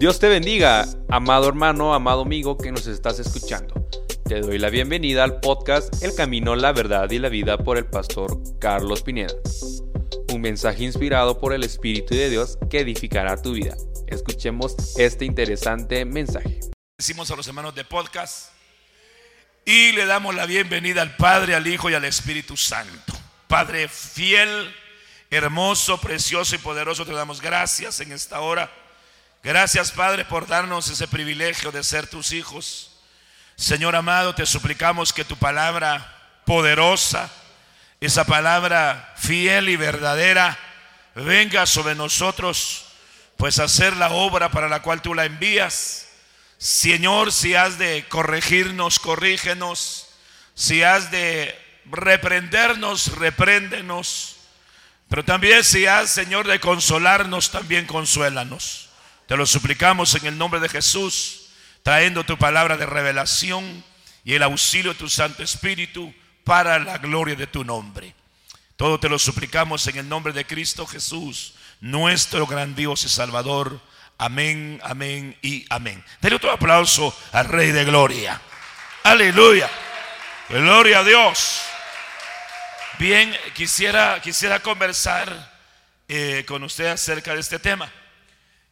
Dios te bendiga, amado hermano, amado amigo que nos estás escuchando. Te doy la bienvenida al podcast El Camino, la Verdad y la Vida por el pastor Carlos Pineda. Un mensaje inspirado por el Espíritu de Dios que edificará tu vida. Escuchemos este interesante mensaje. Decimos a los hermanos de podcast y le damos la bienvenida al Padre, al Hijo y al Espíritu Santo. Padre fiel, hermoso, precioso y poderoso, te damos gracias en esta hora Gracias Padre por darnos ese privilegio de ser tus hijos. Señor amado, te suplicamos que tu palabra poderosa, esa palabra fiel y verdadera, venga sobre nosotros, pues hacer la obra para la cual tú la envías. Señor, si has de corregirnos, corrígenos. Si has de reprendernos, repréndenos. Pero también si has, Señor, de consolarnos, también consuélanos. Te lo suplicamos en el nombre de Jesús, trayendo tu palabra de revelación y el auxilio de tu Santo Espíritu para la gloria de tu nombre. Todo te lo suplicamos en el nombre de Cristo Jesús, nuestro gran Dios y Salvador. Amén, amén y amén. Denle otro aplauso al Rey de Gloria. Aleluya. Gloria a Dios. Bien, quisiera, quisiera conversar eh, con usted acerca de este tema.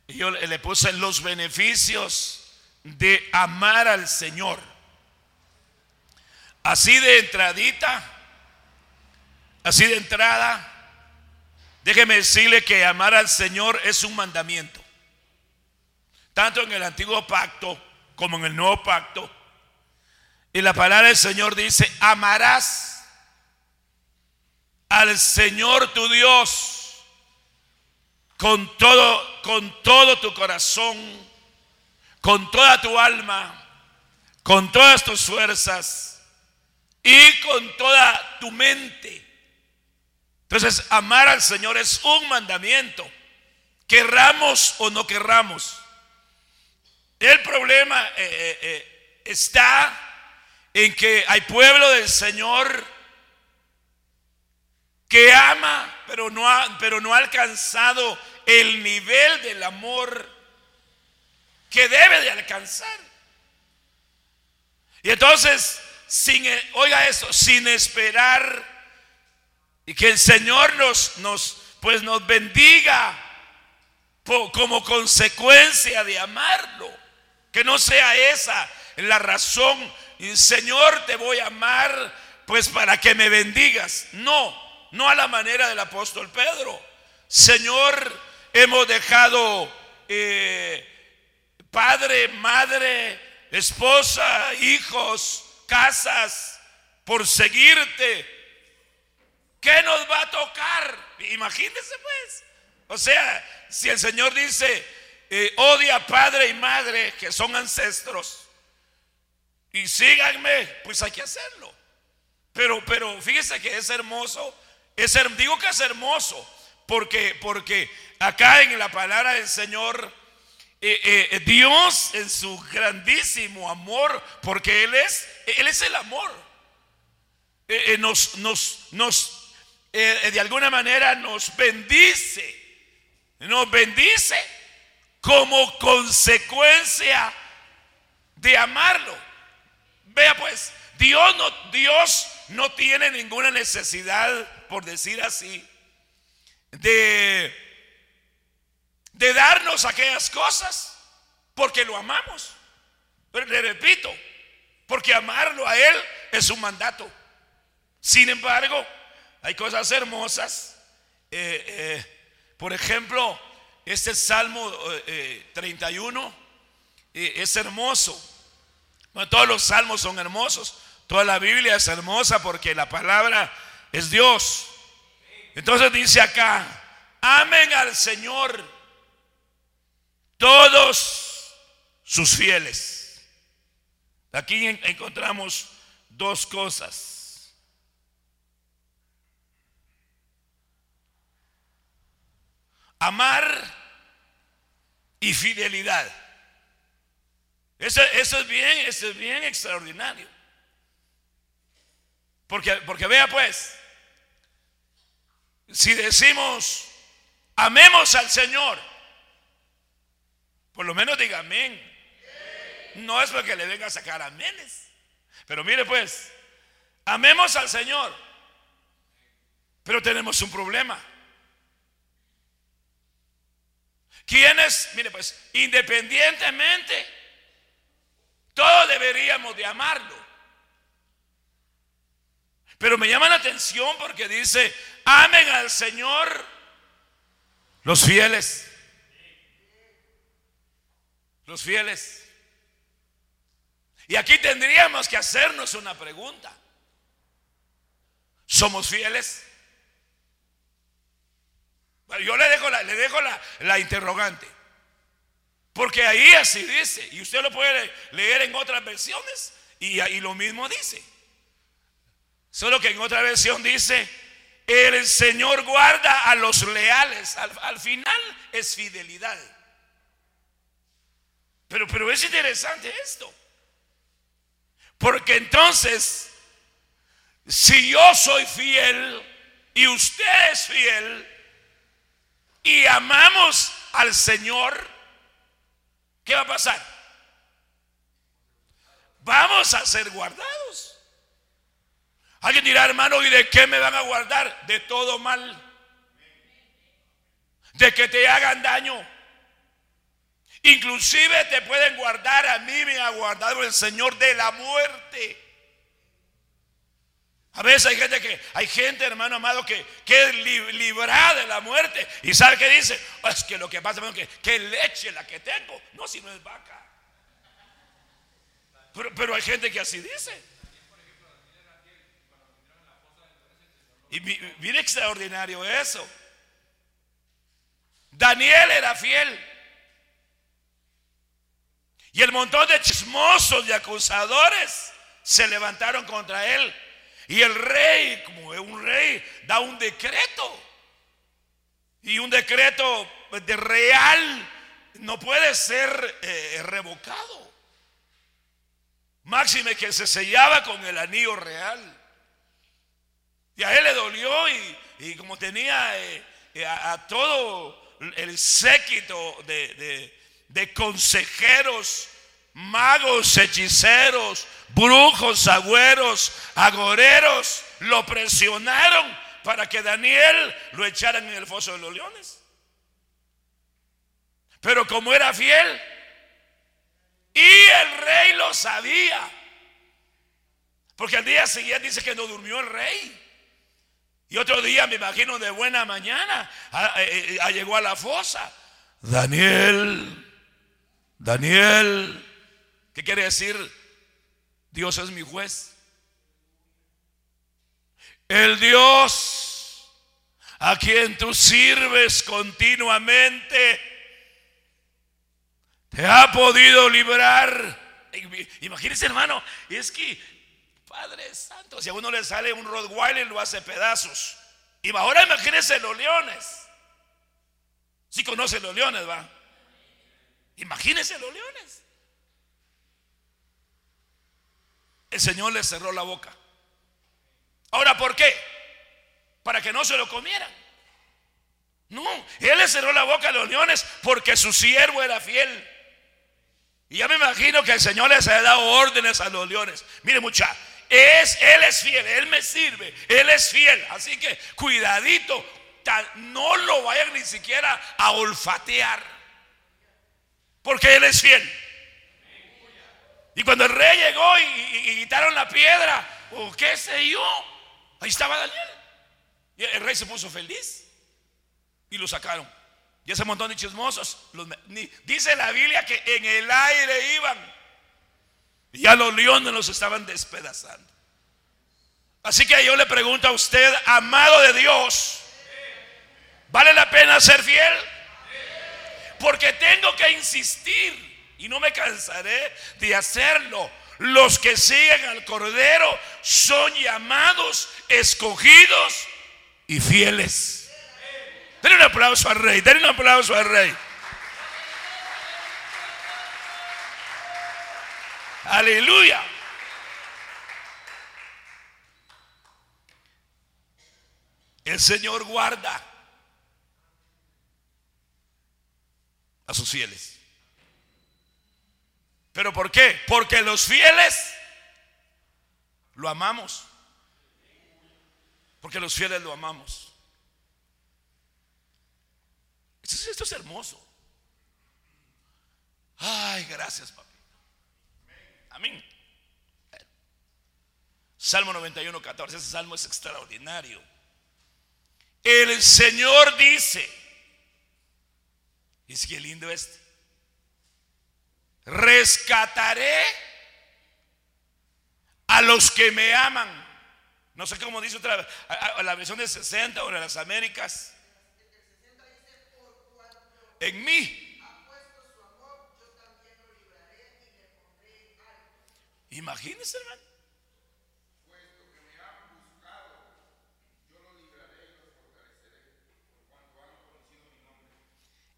Yo le puse los beneficios de amar al Señor. Así de entradita, así de entrada, déjeme decirle que amar al Señor es un mandamiento. Tanto en el antiguo pacto como en el nuevo pacto. Y la palabra del Señor dice, amarás al Señor tu Dios con todo, con todo tu corazón, con toda tu alma, con todas tus fuerzas y con toda tu mente. Entonces, amar al Señor es un mandamiento, querramos o no querramos. El problema eh, eh, eh, está en que hay pueblo del Señor que ama, pero no ha, pero no ha alcanzado el nivel del amor que debe de alcanzar. Y entonces, sin, oiga eso, sin esperar y que el Señor nos, nos, pues nos bendiga como consecuencia de amarlo. Que no sea esa la razón. Señor, te voy a amar, pues para que me bendigas. No, no a la manera del apóstol Pedro. Señor, hemos dejado eh, padre, madre, esposa, hijos, casas, por seguirte. ¿Qué nos va a tocar? Imagínense pues. O sea, si el Señor dice, eh, odia padre y madre, que son ancestros, y síganme, pues hay que hacerlo. Pero, pero fíjese que es hermoso digo que es hermoso, porque, porque acá en la palabra del Señor, eh, eh, Dios en su grandísimo amor, porque Él es, Él es el amor, eh, nos, nos, nos de alguna manera nos bendice, nos bendice como consecuencia de amarlo. Vea pues, Dios no, Dios no tiene ninguna necesidad por decir así, de, de darnos aquellas cosas porque lo amamos. Pero le repito, porque amarlo a Él es un mandato. Sin embargo, hay cosas hermosas. Eh, eh, por ejemplo, este Salmo 31 eh, es hermoso. todos los salmos son hermosos. Toda la Biblia es hermosa porque la palabra es Dios. Entonces dice acá, amen al Señor todos sus fieles. Aquí encontramos dos cosas. Amar y fidelidad. Eso, eso, es bien, eso es bien extraordinario. Porque, porque vea pues, si decimos, amemos al Señor, Por lo menos diga amén. No es porque le venga a sacar amenes. Pero mire pues, amemos al Señor. Pero tenemos un problema. ¿Quiénes? Mire pues, independientemente, todos deberíamos de amarlo. Pero me llama la atención porque dice, amen al Señor los fieles. Los fieles. Y aquí tendríamos que hacernos una pregunta. ¿Somos fieles? yo le dejo la, le dejo la, interrogante. Porque ahí así dice. Y usted lo puede leer en otras versiones. Y ahí lo mismo dice. Solo que en otra versión dice, el Señor guarda a los leales. Al, final es fidelidad. Pero, pero es interesante esto. Porque entonces, si yo soy fiel y usted es fiel y amamos al Señor, ¿qué va a pasar? Vamos a ser guardados. Alguien dirá, hermano, ¿y de qué me van a guardar? De todo mal. De que te hagan daño. Inclusive te pueden guardar, a mí me ha guardado el Señor de la muerte. A veces hay gente que, hay gente, hermano amado, que, que es librada de la muerte. Y sabe que dice, es que lo que pasa es que, que leche la que tengo. No, si no es vaca. Pero, pero hay gente que así dice. Y mire extraordinario eso. Daniel era fiel. Y el montón de chismosos y acusadores se levantaron contra él. Y el rey, como es un rey, da un decreto. Y un decreto de real no puede ser eh, revocado. Máxime que se sellaba con el anillo real. Y a él le dolió y, como tenía eh, eh, a, todo el séquito de, de consejeros, magos, hechiceros, brujos, agüeros, agoreros, lo presionaron para que Daniel lo echaran en el foso de los leones. Pero como era fiel, y el rey lo sabía, porque al día siguiente dice que no durmió el rey. Y otro día, me imagino, de buena mañana, llegó a la fosa. Daniel, Daniel, ¿qué quiere decir? Dios es mi juez. El Dios a quien tú sirves continuamente te ha podido librar. Imagínese, hermano, es que Padre Santo, si a uno le sale un Rottweiler, lo hace pedazos. Y ahora imagínense los leones. Si conocen los leones, va. Imagínense los leones. El Señor le cerró la boca. Ahora, ¿por qué? Para que no se lo comieran. No, Él le cerró la boca a los leones porque su siervo era fiel. Y ya me imagino que el Señor les ha dado órdenes a los leones. Mire, mucha, es, Él es fiel, Él me sirve, Él es fiel. Así que cuidadito, no lo vayan ni siquiera a olfatear. Porque Él es fiel. Y cuando el rey llegó y, quitaron la piedra, o qué sé yo, ahí estaba Daniel. Y el rey se puso feliz y lo sacaron. Y ese montón de chismosos, dice la Biblia que en el aire iban. Ya los leones los estaban despedazando. Así que yo le pregunto a usted, amado de Dios, ¿vale la pena ser fiel? Porque tengo que insistir y no me cansaré de hacerlo. Los que siguen al Cordero son llamados, escogidos y fieles. Denle un aplauso al rey, denle un aplauso al rey. Aleluya. El Señor guarda a sus fieles. ¿Pero por qué? Porque los fieles lo amamos. Porque los fieles lo amamos. Esto, es hermoso. Ay, gracias, papi. Amén. Salmo 91, 14. Ese salmo es extraordinario. El Señor dice, es que lindo este, rescataré a los que me aman. No sé cómo dice otra vez, la versión de 60 o de las Américas. En mí. Imagínense, hermano.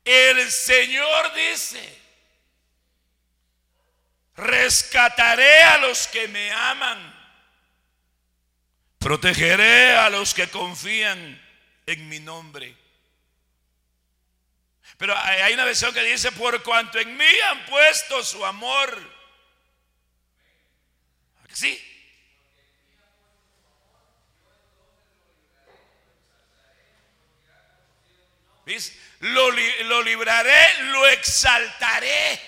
El Señor dice, rescataré a los que me aman, protegeré a los que confían en mi nombre. Pero hay una versión que dice, por cuanto en mí han puesto su amor. ¿Sí? Lo, lo libraré, lo exaltaré.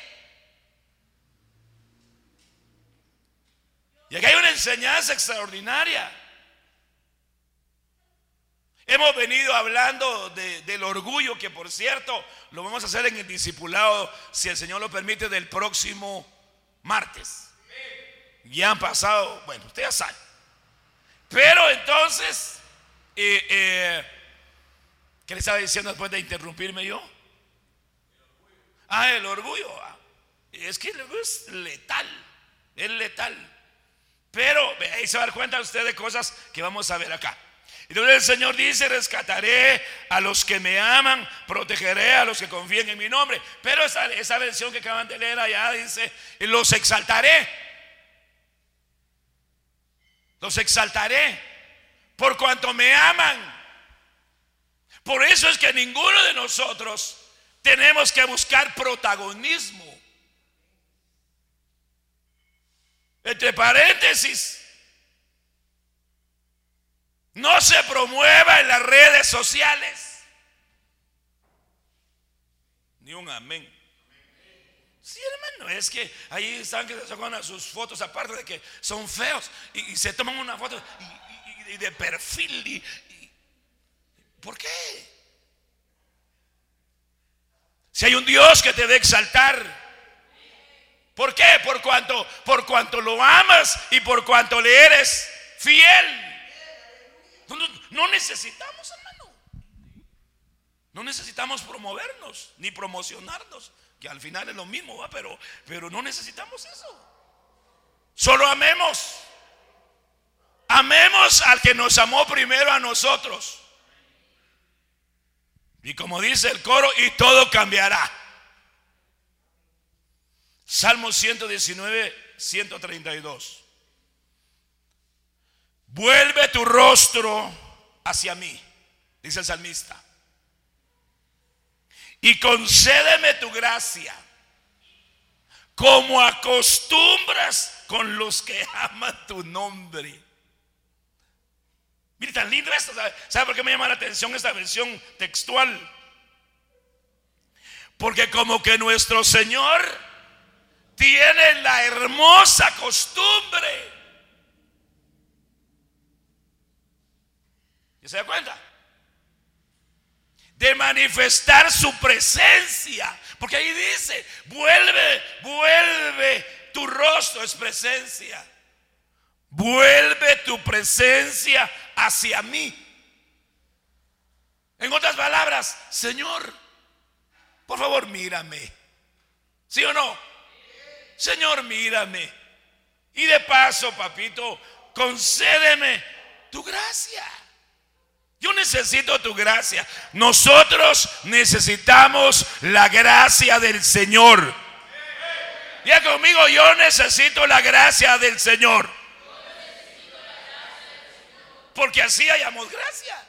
Y aquí hay una enseñanza extraordinaria. Hemos venido hablando del orgullo, que por cierto lo vamos a hacer en el discipulado, si el Señor lo permite, del próximo martes. Ya han pasado, bueno, usted ya sabe. Pero entonces, eh, eh, ¿qué le estaba diciendo después de interrumpirme yo? Ah, el orgullo. Ah, es que es letal, es letal. Pero ahí se va a dar cuenta usted de cosas que vamos a ver acá. Entonces el Señor dice, rescataré a los que me aman, protegeré a los que confíen en mi nombre. Pero esa, esa versión que acaban de leer allá dice, los exaltaré. Los exaltaré por cuanto me aman. Por eso es que ninguno de nosotros tenemos que buscar protagonismo. Entre paréntesis, no se promueva en las redes sociales. Ni un amén. Sí, hermano, es que ahí están que sacan sus fotos, aparte de que son feos, y, se toman una foto y, de perfil. ¿Por qué? Si hay un Dios que te debe exaltar, ¿Por qué? Por cuanto, por cuanto lo amas y por cuanto le eres fiel. No, necesitamos, hermano. No necesitamos promovernos ni promocionarnos, que al final es lo mismo, ¿va? Pero, pero no necesitamos eso. Solo amemos. Amemos al que nos amó primero a nosotros. Y como dice el coro, y todo cambiará. Salmo 119, 132. Vuelve tu rostro hacia mí, dice el salmista. Y concédeme tu gracia, como acostumbras con los que aman tu nombre. Mire, tan lindo esto. ¿Sabe por qué me llama la atención esta versión textual? Porque como que nuestro Señor tiene la hermosa costumbre. ¿Y se da cuenta? De manifestar su presencia. Porque ahí dice, vuelve, vuelve, tu rostro es presencia. Vuelve tu presencia hacia mí. En otras palabras, Señor, por favor mírame. ¿Sí o no? Señor, mírame. Y de paso, papito, concédeme tu gracia. Yo necesito tu gracia. Nosotros necesitamos la gracia del Señor. Ya conmigo, yo necesito la gracia del Señor. Porque así hayamos gracia.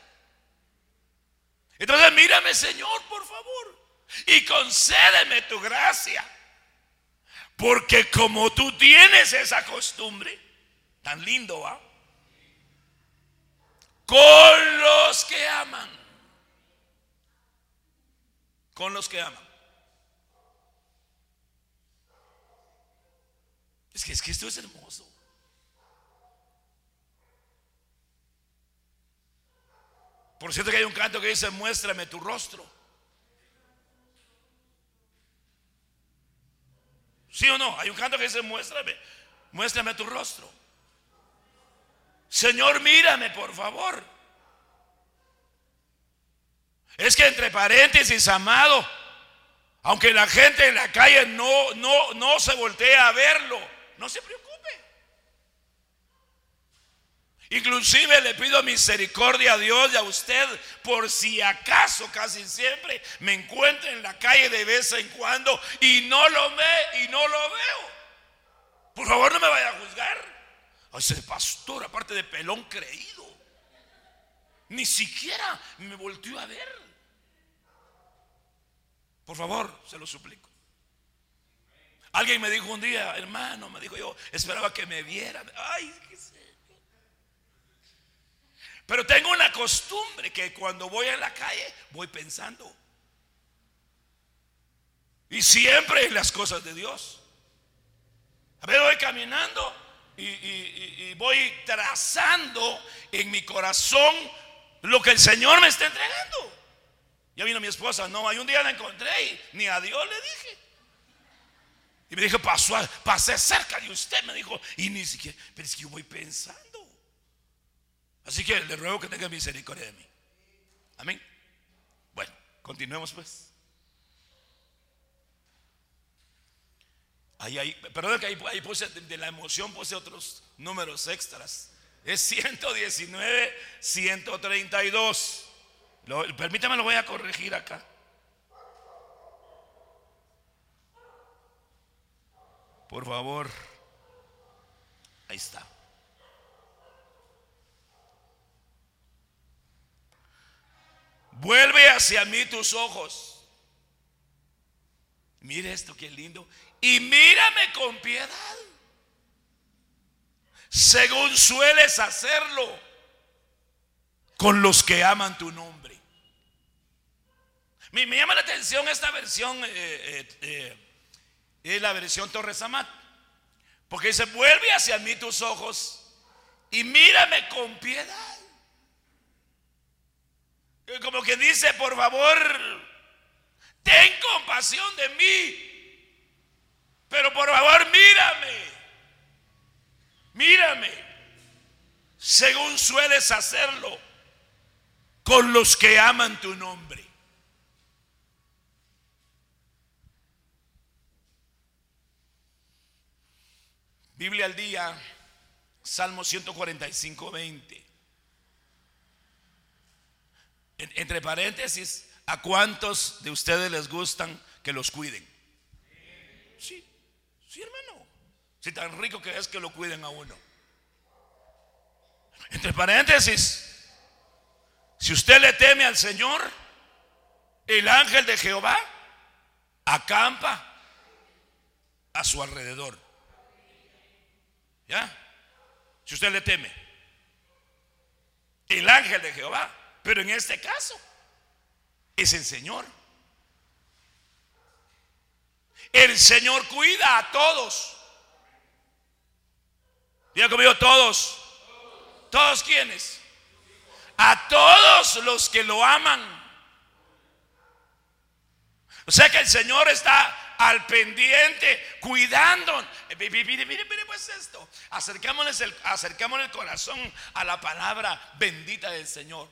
Entonces mírame, Señor, por favor. Y concédeme tu gracia Porque como tú tienes esa costumbre, tan lindo va, con los que aman, con los que aman. Es que, es que esto es hermoso. Por cierto que hay un canto que dice, muéstrame tu rostro. ¿Sí o no? Hay un canto que dice, muéstrame, muéstrame tu rostro. Señor, mírame, por favor. Es que entre paréntesis, amado, aunque la gente en la calle no, no, no se voltea a verlo, no se preocupe. Inclusive le pido misericordia a Dios y a usted por si acaso casi siempre me encuentro en la calle de vez en cuando y no lo ve y no lo veo. Por favor no me vaya a juzgar. Ese pastor, aparte de pelón creído, ni siquiera me volteó a ver. Por favor, se lo suplico. Alguien me dijo un día, hermano, me dijo yo, esperaba que me viera. Ay, qué pero tengo una costumbre que cuando voy a la calle voy pensando. Y siempre en las cosas de Dios. A ver, voy caminando y, voy trazando en mi corazón lo que el Señor me está entregando. Ya vino mi esposa, no, hay un día la encontré y ni a Dios le dije. Y me dijo, pasó, pasé cerca de usted, me dijo, y ni siquiera, pero es que yo voy pensando. Así que le ruego que tenga misericordia de mí. Amén. Bueno, continuemos pues. Ahí, ahí, perdón que ahí, puse de la emoción puse otros números extras. Es 119, 132. permítame, lo voy a corregir acá. Por favor. Ahí está. Vuelve hacia mí tus ojos. Mire esto, qué lindo. Y mírame con piedad. Según sueles hacerlo con los que aman tu nombre. Me, llama la atención esta versión, eh, eh, eh, es la versión Torres Amat. Porque dice, vuelve hacia mí tus ojos y mírame con piedad. Como que dice, por favor, ten compasión de mí. Pero por favor, mírame. Mírame. Según sueles hacerlo con los que aman tu nombre. Biblia al día, Salmo 145, 20. Entre paréntesis, ¿a cuántos de ustedes les gustan que los cuiden? Sí, hermano. Si tan rico que es que lo cuiden a uno. Entre paréntesis, si usted le teme al Señor, el ángel de Jehová acampa a su alrededor. ¿Ya? Si usted le teme, el ángel de Jehová pero en este caso es el Señor. El Señor cuida a todos. Diga conmigo, todos. ¿Todos quienes? A todos los que lo aman. O sea que el Señor está al pendiente, cuidando. Mire, mire, mire, pues esto. Acercámonos el, el corazón a la palabra bendita del Señor.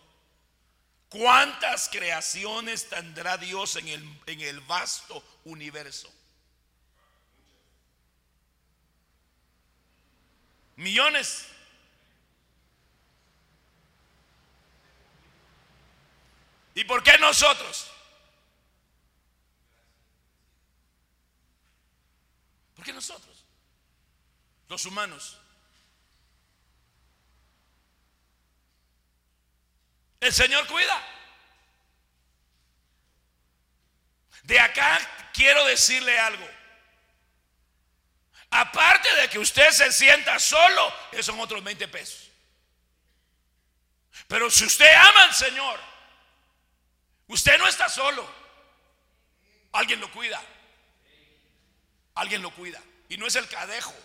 ¿Cuántas creaciones tendrá Dios en el vasto universo? Millones. ¿Y por qué nosotros? ¿Por qué nosotros? Los humanos. El Señor cuida. De acá quiero decirle algo. Aparte de que usted se sienta solo, esos son otros 20 pesos. Pero si usted ama al Señor, usted no está solo. Alguien lo cuida. Alguien lo cuida. Y no es el cadejo.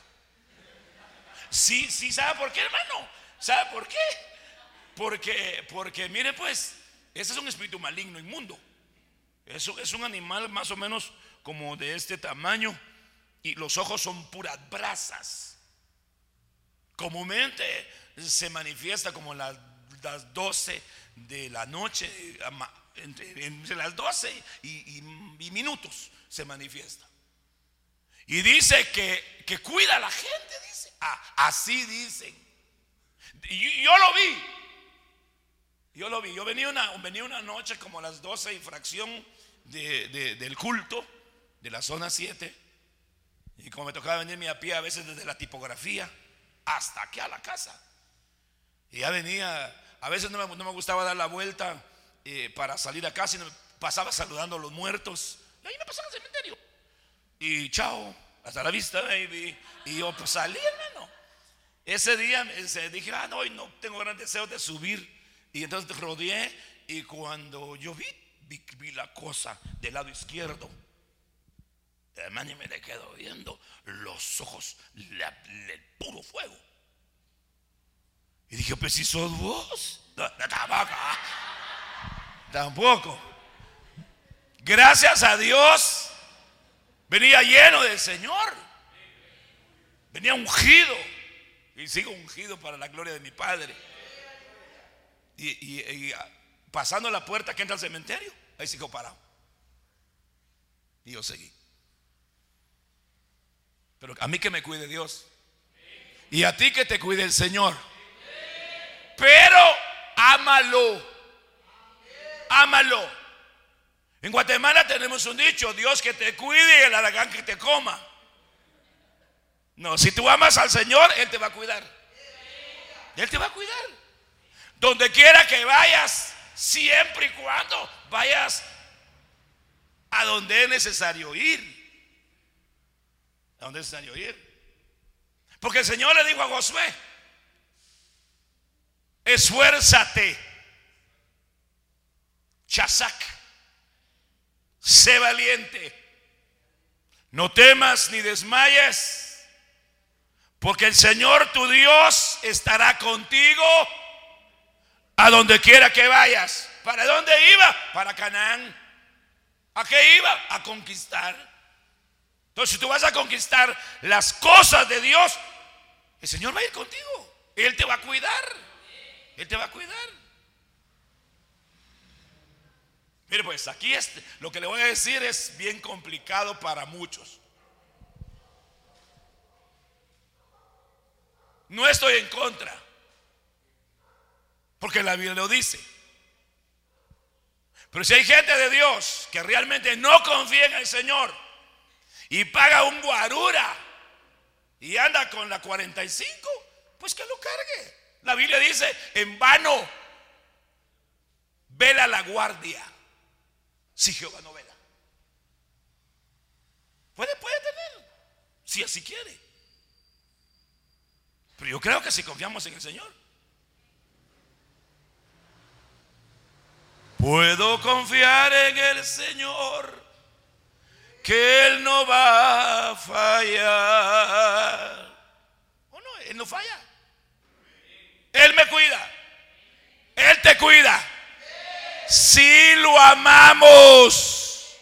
Sí, sí, ¿sabe por qué, hermano? ¿Sabe por qué? Porque, porque mire pues, ese es un espíritu maligno, inmundo. Eso es un animal más o menos como de este tamaño y los ojos son puras brasas. Comúnmente se manifiesta como las, las 12 de la noche, entre, las 12 y, minutos se manifiesta. Y dice que, que cuida a la gente, dice. Ah, así dicen. Y yo lo vi. Yo lo vi. Yo venía una, venía una noche como las 12 y fracción del culto de la zona 7. Y como me tocaba venirme a pie a veces desde la tipografía hasta aquí a la casa. Y ya venía, a veces no me, gustaba dar la vuelta eh, para salir a casa, sino pasaba saludando a los muertos. Y ahí me pasaba al cementerio. Y chao, hasta la vista, baby. Y yo pues salí, hermano. Ese día dije, ah, no, no tengo gran deseo de subir. Y entonces rodeé y cuando yo vi vi, la cosa del lado izquierdo. Hermano, y me le quedo viendo los ojos, el puro fuego. Y dije, pues si sos vos. No, tampoco. Tampoco. Gracias a Dios, venía lleno del Señor. Venía ungido. Y sigo ungido para la gloria de mi Padre. y pasando la puerta que entra al cementerio, ahí sigo parado. Y yo seguí. Pero a mí que me cuide Dios. Y a ti que te cuide el Señor. Pero ámalo. Ámalo. En Guatemala tenemos un dicho, Dios que te cuide y el aragán que te coma. No, si tú amas al Señor, Él te va a cuidar. Él te va a cuidar. Donde quiera que vayas, siempre y cuando vayas a donde es necesario ir. A donde es necesario ir. Porque el Señor le dijo a Josué, esfuérzate, chazac, sé valiente, no temas ni desmayes, porque el Señor tu Dios estará contigo a donde quiera que vayas. ¿Para dónde iba? Para Canaán. ¿A qué iba? A conquistar. Entonces, si tú vas a conquistar las cosas de Dios, el Señor va a ir contigo. Él te va a cuidar. Él te va a cuidar. Mire, pues aquí lo que le voy a decir es bien complicado para muchos. No estoy en contra. Porque la Biblia lo dice. Pero si hay gente de Dios que realmente no confía en el Señor y paga un guarura y anda con la 45, pues que lo cargue. La Biblia dice, en vano vela la guardia si Jehová no vela. Puede, puede tener, si así quiere. Pero yo creo que si confiamos en el Señor, Puedo confiar en el Señor, que Él no va a fallar. ¿O no? Él no falla. Él me cuida. Él te cuida. Si lo amamos,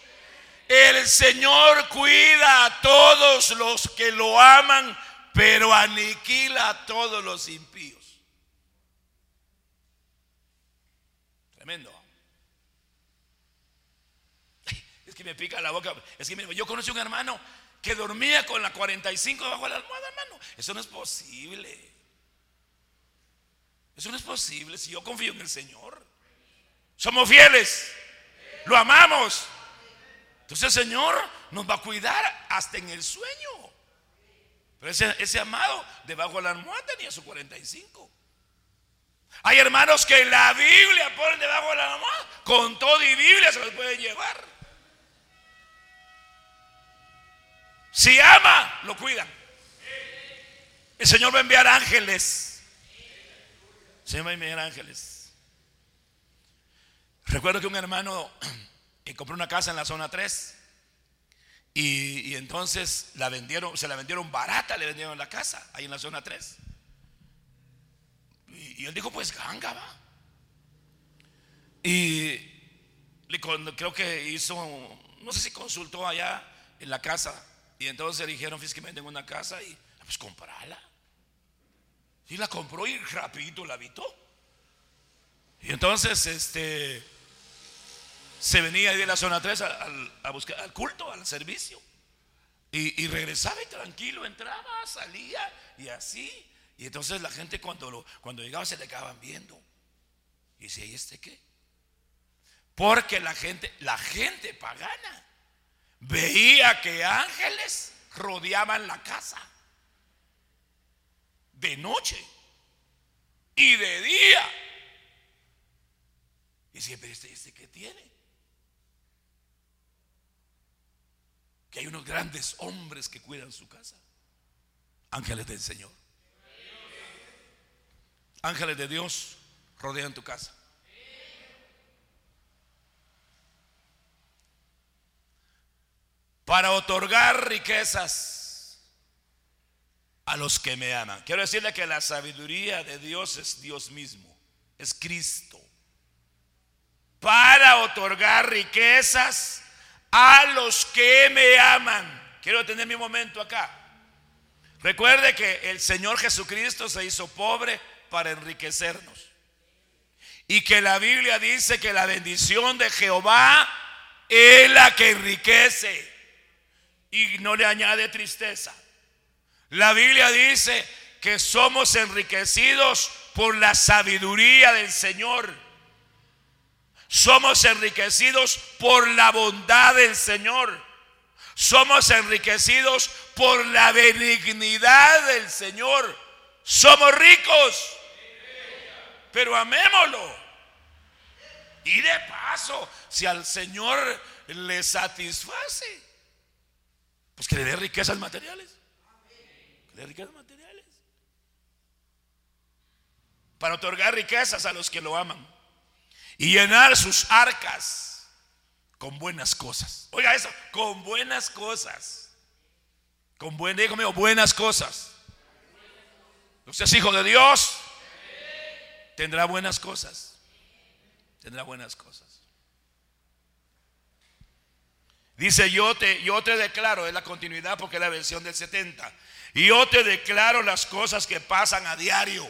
el Señor cuida a todos los que lo aman, pero aniquila a todos los impíos. Tremendo. Que me pica la boca. Es que yo conocí un hermano que dormía con la 45 bajo la almohada, hermano. Eso no es posible. Eso no es posible si yo confío en el Señor. Somos fieles. Lo amamos. Entonces el Señor nos va a cuidar hasta en el sueño. Pero ese, ese amado debajo de la almohada tenía su 45. Hay hermanos que la Biblia ponen debajo de la almohada. Con todo y Biblia se los pueden llevar. Si ama, lo cuidan. El Señor va a enviar ángeles. El Señor va a enviar ángeles. Recuerdo que un hermano que compró una casa en la zona 3 y, entonces la vendieron, se la vendieron barata, le vendieron la casa ahí en la zona 3. Y, él dijo, pues ganga va. Y creo que hizo, no sé si consultó allá en la casa. Y entonces dijeron, fíjate en una casa y pues comprala. Y la compró y rapidito la habitó. Y entonces este se venía ahí de la zona 3 a, buscar al culto, al servicio. Y, regresaba y tranquilo, entraba, salía y así. Y entonces la gente cuando, cuando llegaba se le acababan viendo. Y si ¿y este qué? Porque la gente, la gente pagana, veía que ángeles rodeaban la casa de noche y de día. Y siempre este, este que tiene. Que hay unos grandes hombres que cuidan su casa. Ángeles del Señor. Ángeles de Dios rodean tu casa. Para otorgar riquezas a los que me aman. Quiero decirle que la sabiduría de Dios es Dios mismo, es Cristo. Para otorgar riquezas a los que me aman. Quiero tener mi momento acá. Recuerde que el Señor Jesucristo se hizo pobre para enriquecernos. Y que la Biblia dice que la bendición de Jehová es la que enriquece y no le añade tristeza. La Biblia dice que somos enriquecidos por la sabiduría del Señor. Somos enriquecidos por la bondad del Señor. Somos enriquecidos por la benignidad del Señor. Somos ricos. Pero amémoslo. Y de paso, si al Señor le satisface, pues que le dé riquezas materiales de riquezas materiales. Para otorgar riquezas a los que lo aman. Y llenar sus arcas con buenas cosas. Oiga eso, con buenas cosas. Con buen, dígame, buenas cosas. Usted es hijo de Dios. Tendrá buenas cosas. Tendrá buenas cosas. Dice, yo te, yo te declaro, es la continuidad porque es la versión del 70. Y yo te declaro las cosas que pasan a diario.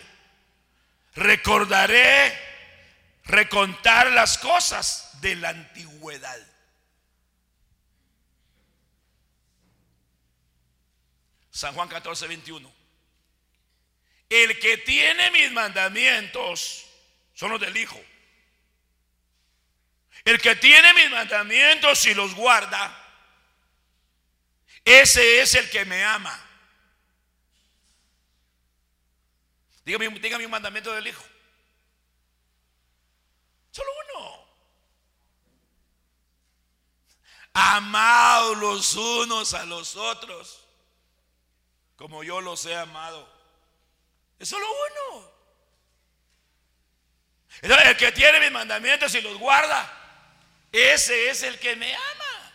Recordaré, recontar las cosas de la antigüedad. San Juan 14, 21. El que tiene mis mandamientos son los del Hijo. El que tiene mis mandamientos y los guarda, ese es el que me ama. Dígame, un mandamiento del Hijo. Solo uno. Amados los unos a los otros, como yo los he amado. Es solo uno. El que tiene mis mandamientos y los guarda, ese es el que me ama.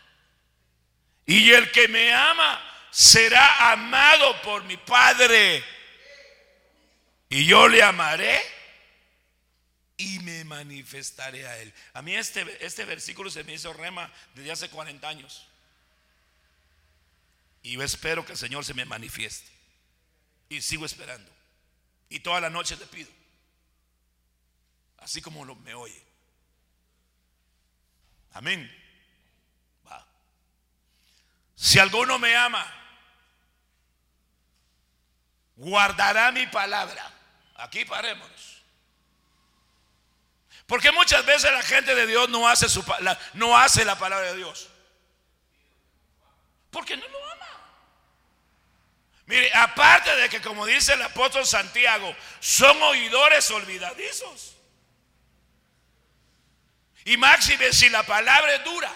Y el que me ama será amado por mi Padre y yo le amaré y me manifestaré a él. A mí este, este versículo se me hizo rema desde hace 40 años. Y yo espero que el Señor se me manifieste. Y sigo esperando. Y toda la noche te pido. Así como me oye. Amén. Va. Si alguno me ama, guardará mi palabra Aquí parémonos. Porque muchas veces la gente de Dios no hace, su, la, no hace la palabra de Dios. Porque no lo ama. Mire, aparte de que como dice el apóstol Santiago, son oidores olvidadizos. Y máxime si la palabra es dura,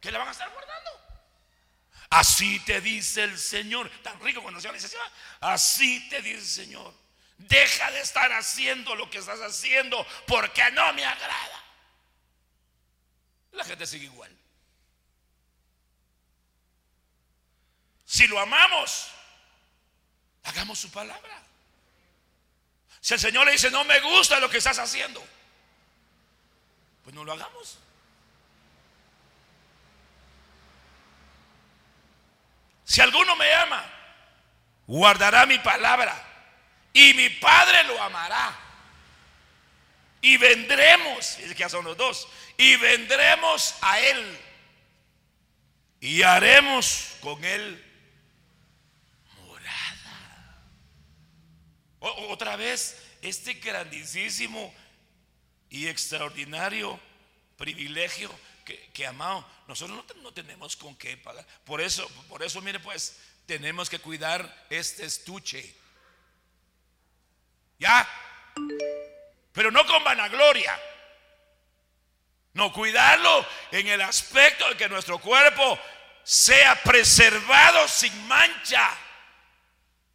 que la van a estar guardando. Así te dice el Señor. Tan rico cuando Señor dice, así te dice el Señor. Deja de estar haciendo lo que estás haciendo porque no me agrada. La gente sigue igual. Si lo amamos, hagamos su palabra. Si el Señor le dice, no me gusta lo que estás haciendo, pues no lo hagamos. Si alguno me ama, guardará mi palabra y mi Padre lo amará. Y vendremos, es que ya son los dos, y vendremos a Él y haremos con Él morada. otra vez, este grandísimo y extraordinario privilegio que, que amado, nosotros no, no, tenemos con qué pagar. Por eso, por eso, mire, pues, tenemos que cuidar este estuche. ¿Ya? Pero no con vanagloria. No, cuidarlo en el aspecto de que nuestro cuerpo sea preservado sin mancha.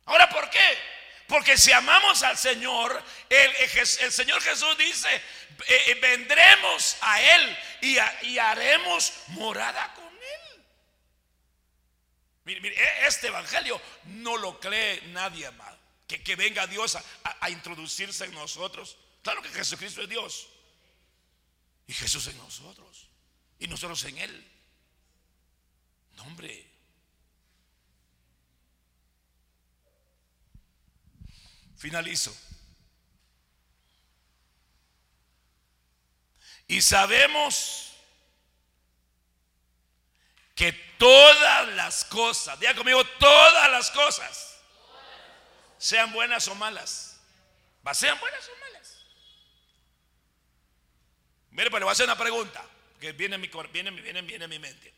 Ahora, ¿por qué? Porque si amamos al Señor, el, Señor Jesús dice, eh, eh, vendremos a Él y, haremos morada con Él. Mire, e, este Evangelio no lo cree nadie más que, venga Dios a, introducirse en nosotros. Claro que Jesucristo es Dios. Y Jesús en nosotros. Y nosotros en Él. No, hombre. Finalizo. Y sabemos que todas las cosas, diga conmigo, todas las cosas sean buenas o malas. ¿Va, sean buenas o malas. Mire, pues le voy a hacer una pregunta que viene en mi, viene, viene, viene en mi mente.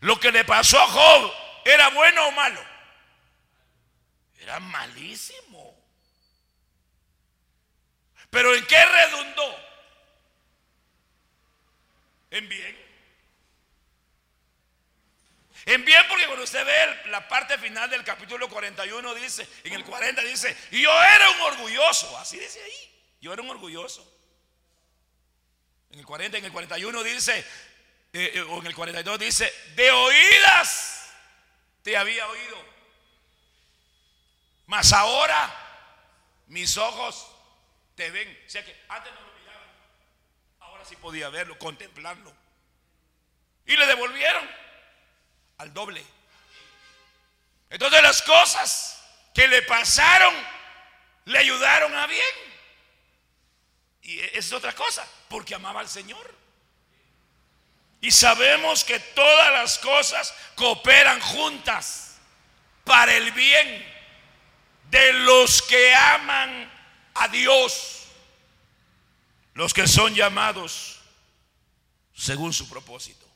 Lo que le pasó a Job, ¿era bueno o malo? Era malísimo. Pero ¿en qué redundó? En bien. En bien porque cuando usted ve la parte final del capítulo 41 dice, en el 40 dice, yo era un orgulloso, así dice ahí, yo era un orgulloso. En el 40, en el 41 dice, eh, eh, o en el 42 dice, de oídas te había oído, mas ahora mis ojos te ven. O sea que antes no lo miraban, ahora sí podía verlo, contemplarlo. Y le devolvieron al doble. Entonces las cosas que le pasaron le ayudaron a bien. Y es otra cosa, porque amaba al Señor. Y sabemos que todas las cosas cooperan juntas para el bien de los que aman a Dios, los que son llamados según su propósito.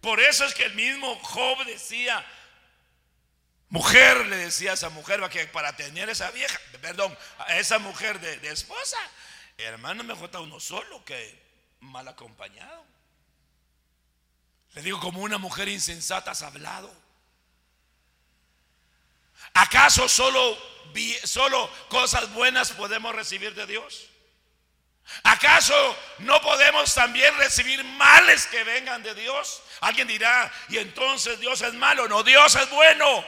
Por eso es que el mismo Job decía, mujer le decía a esa mujer para tener esa vieja, perdón, a esa mujer de, esposa, hermano, mejor está uno solo que mal acompañado. Le digo, como una mujer insensata has hablado. ¿Acaso solo, solo cosas buenas podemos recibir de Dios? ¿Acaso no podemos también recibir males que vengan de Dios? Alguien dirá, y entonces Dios es malo. No, Dios es bueno,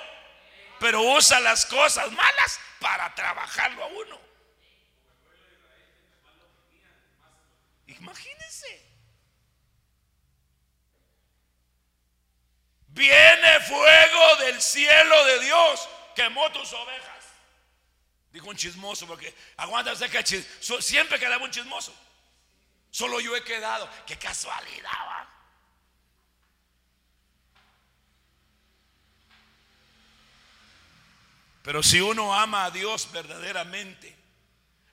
pero usa las cosas malas para trabajarlo a uno. Imagínense. Viene fuego del cielo de Dios, quemó tus ovejas. Dijo un chismoso, porque aguanta usted que siempre quedaba un chismoso. Solo yo he quedado. Qué casualidad. Pero si uno ama a Dios verdaderamente,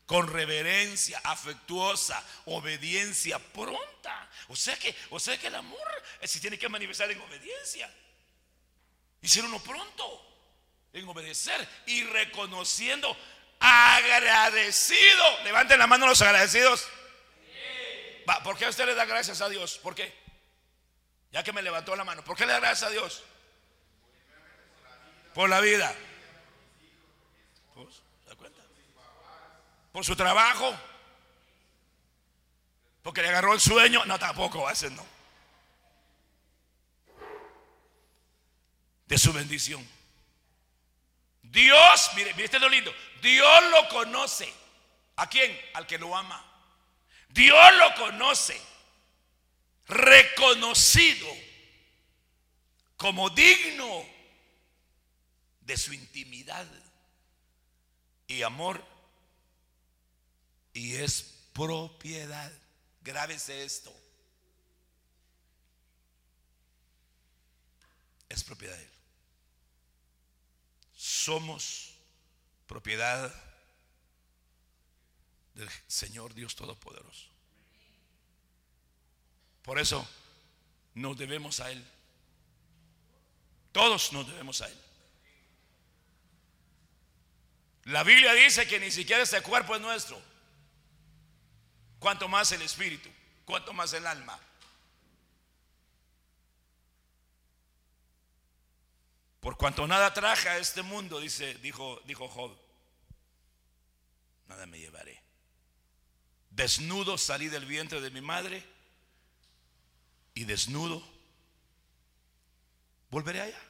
con reverencia, afectuosa, obediencia pronta, o sea que, o sea que el amor se tiene que manifestar en obediencia. Y ser uno pronto en obedecer y reconociendo agradecido. Levanten la mano los agradecidos. ¿Por qué a usted le da gracias a Dios? ¿Por qué? Ya que me levantó la mano. ¿Por qué le da gracias a Dios? Por la vida. Pues, ¿Se da cuenta? Por su trabajo. Porque le agarró el sueño. No, tampoco, a veces no. De su bendición. Dios, mire, mire lo lindo. Dios lo conoce. ¿A quién? Al que lo ama. Dios lo conoce. Reconocido como digno de su intimidad y amor. Y es propiedad. Grábese esto. Es propiedad de Él. Somos propiedad del Señor Dios Todopoderoso. Por eso nos debemos a Él. Todos nos debemos a Él. La Biblia dice que ni siquiera este cuerpo es nuestro. Cuanto más el espíritu, cuanto más el alma. Por cuanto nada traje a este mundo, dice, dijo, dijo Job, nada me llevaré. Desnudo salí del vientre de mi madre y desnudo volveré allá.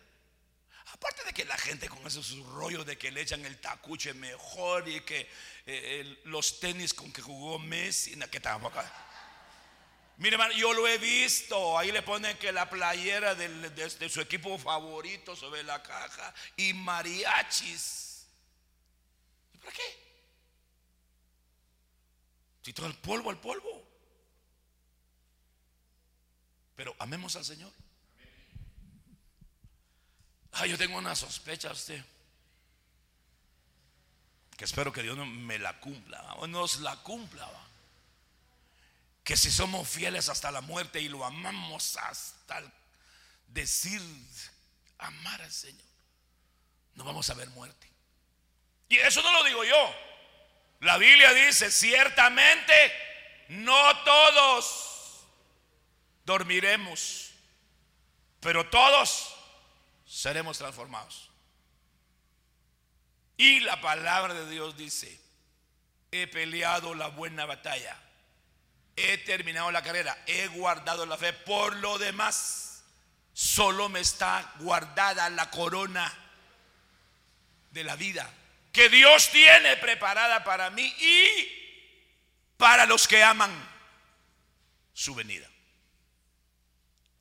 Aparte de que la gente con esos rollos de que le echan el tacuche mejor y que eh, los tenis con que jugó Messi, que tampoco. Mire, hermano, yo lo he visto. Ahí le ponen que la playera de, su equipo favorito sobre la caja y mariachis. ¿Y para qué? Si todo el polvo al polvo. Pero amemos al Señor. Ah, yo tengo una sospecha usted. Que espero que Dios me la cumpla. O nos la cumpla. Que si somos fieles hasta la muerte y lo amamos hasta decir amar al Señor, no vamos a ver muerte. Y eso no lo digo yo. La Biblia dice, ciertamente no todos dormiremos, pero todos seremos transformados. Y la palabra de Dios dice, he peleado la buena batalla, he terminado la carrera, he guardado la fe. Por lo demás, solo me está guardada la corona de la vida que Dios tiene preparada para mí y para los que aman su venida.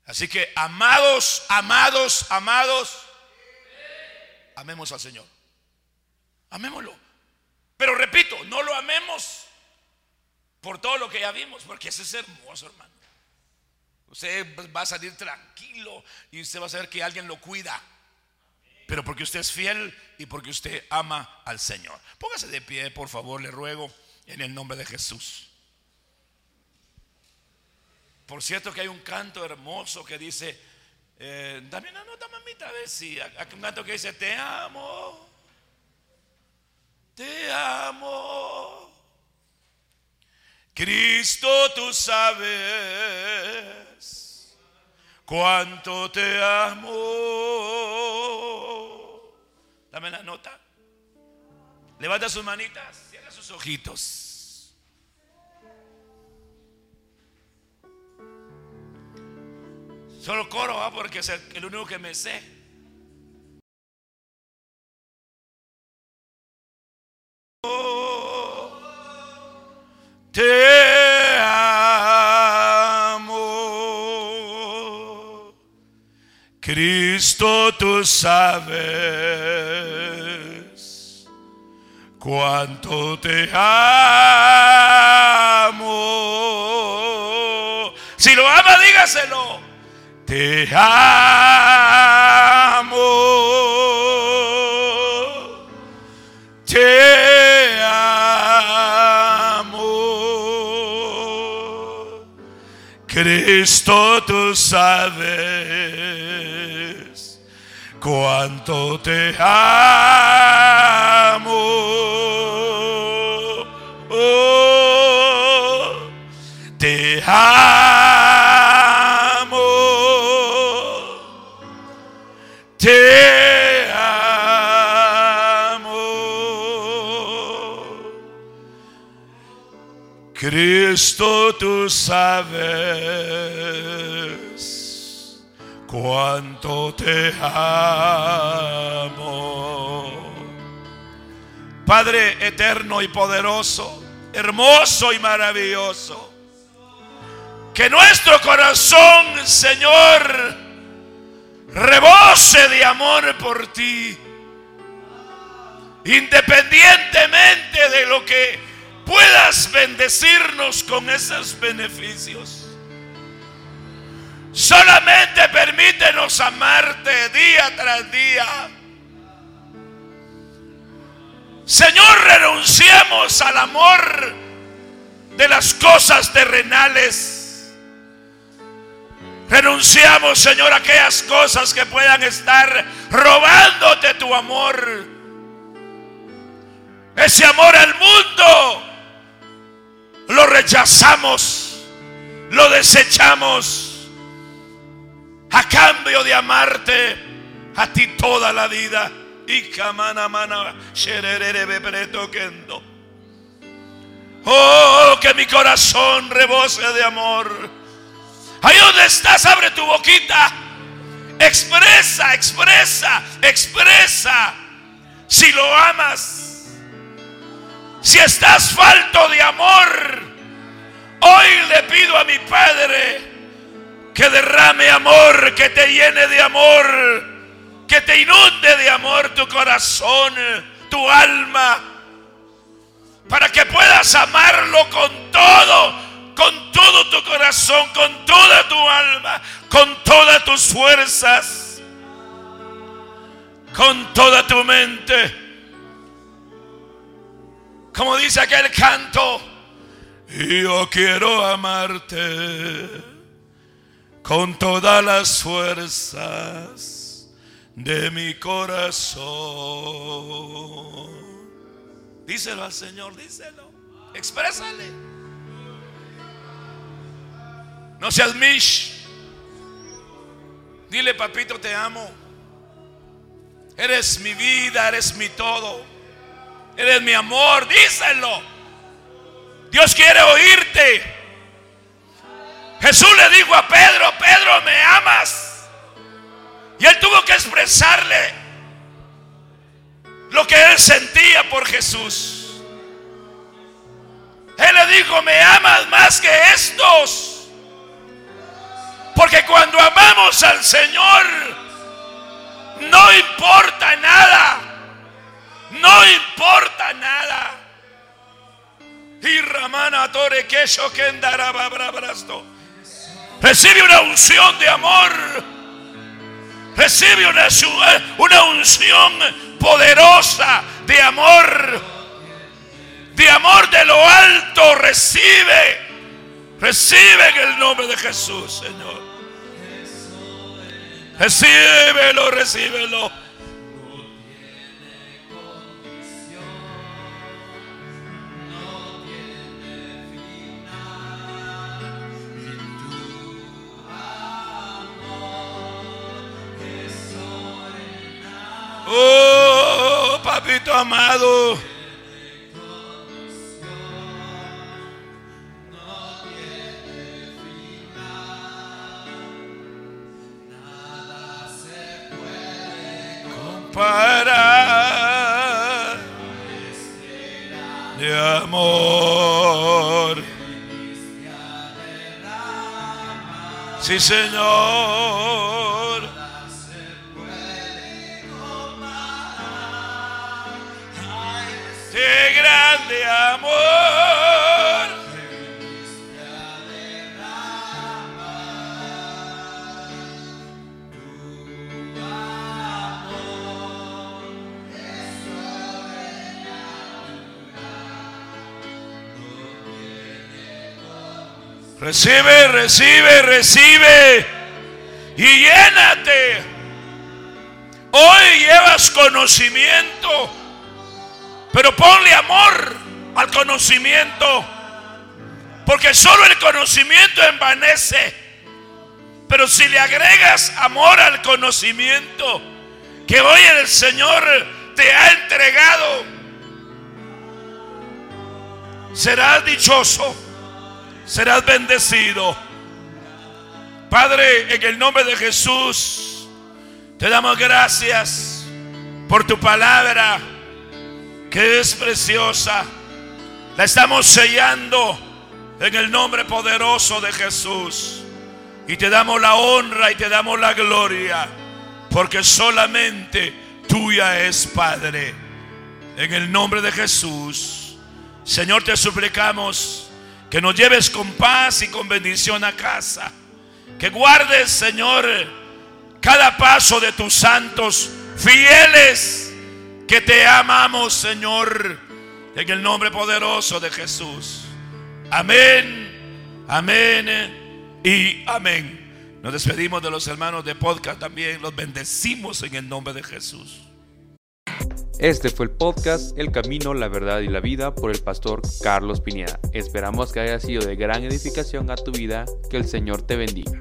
Así que, amados, amados, amados, amemos al Señor. Amémoslo. Pero repito, no lo amemos por todo lo que ya vimos, porque eso es hermoso, hermano. Usted va a salir tranquilo y usted va a saber que alguien lo cuida pero porque usted es fiel y porque usted ama al Señor. Póngase de pie, por favor, le ruego, en el nombre de Jesús. Por cierto que hay un canto hermoso que dice, eh, dame una nota, mamita, a ver si, hay un canto que dice, te amo, te amo. Cristo, tú sabes cuánto te amo. Dame la nota. Levanta sus manitas, cierra sus ojitos. Solo coro, ¿va? porque es el único que me sé. Te amo, Cristo, tú sabes cuánto te amo. Si lo ama, dígaselo. Te amo. Te Cristo, tú sabes cuánto te amo. amo. Cristo, tú sabes cuánto te amo. Padre eterno y poderoso, hermoso y maravilloso, que nuestro corazón, Señor, rebose de amor por ti, independientemente de lo que puedas bendecirnos con esos beneficios. Solamente permítenos amarte día tras día. Señor, renunciamos al amor de las cosas terrenales. Renunciamos, Señor, a aquellas cosas que puedan estar robándote tu amor. Ese amor al mundo lo rechazamos, lo desechamos a cambio de amarte a ti toda la vida. Y camana mana Oh, que mi corazón rebose de amor. Ahí donde estás, abre tu boquita. Expresa, expresa, expresa. Si lo amas. Si estás falto de amor. Hoy le pido a mi Padre que derrame amor, que te llene de amor que te inunde de amor tu corazón, tu alma, para que puedas amarlo con todo, con todo tu corazón, con toda tu alma, con todas tus fuerzas, con toda tu mente. Como dice aquel canto, yo quiero amarte con todas las fuerzas de mi corazón. Díselo al Señor, díselo. Exprésale. No seas mish. Dile, papito, te amo. Eres mi vida, eres mi todo. Eres mi amor, díselo. Dios quiere oírte. Jesús le dijo a Pedro, Pedro, ¿me amas? Y él tuvo que expresarle lo que él sentía por Jesús. Él le dijo, me amas más que estos. Porque cuando amamos al Señor, no importa nada. No importa nada. Y Ramana Tore Kesho Recibe una unción de amor Recibe una, una unción poderosa de amor. De amor de lo alto. Recibe. Recibe en el nombre de Jesús, Señor. Recíbelo, recíbelo. Oh, papito amado. Nada se puede comparar de amor. Sí, Señor. De grande amor. Recibe, recibe, recibe y llénate. Hoy llevas conocimiento pero ponle amor al conocimiento. Porque solo el conocimiento envanece. Pero si le agregas amor al conocimiento, que hoy el Señor te ha entregado, serás dichoso, serás bendecido. Padre, en el nombre de Jesús, te damos gracias por tu palabra, que es preciosa. La estamos sellando en el nombre poderoso de Jesús. Y te damos la honra y te damos la gloria, porque solamente tuya es, Padre. En el nombre de Jesús, Señor, te suplicamos que nos lleves con paz y con bendición a casa. Que guardes, Señor, cada paso de tus santos fieles que te amamos, Señor, en el nombre poderoso de Jesús. Amén, amén y amén. Nos despedimos de los hermanos de podcast también. Los bendecimos en el nombre de Jesús. Este fue el podcast El Camino, la Verdad y la Vida por el pastor Carlos Pineda. Esperamos que haya sido de gran edificación a tu vida. Que el Señor te bendiga.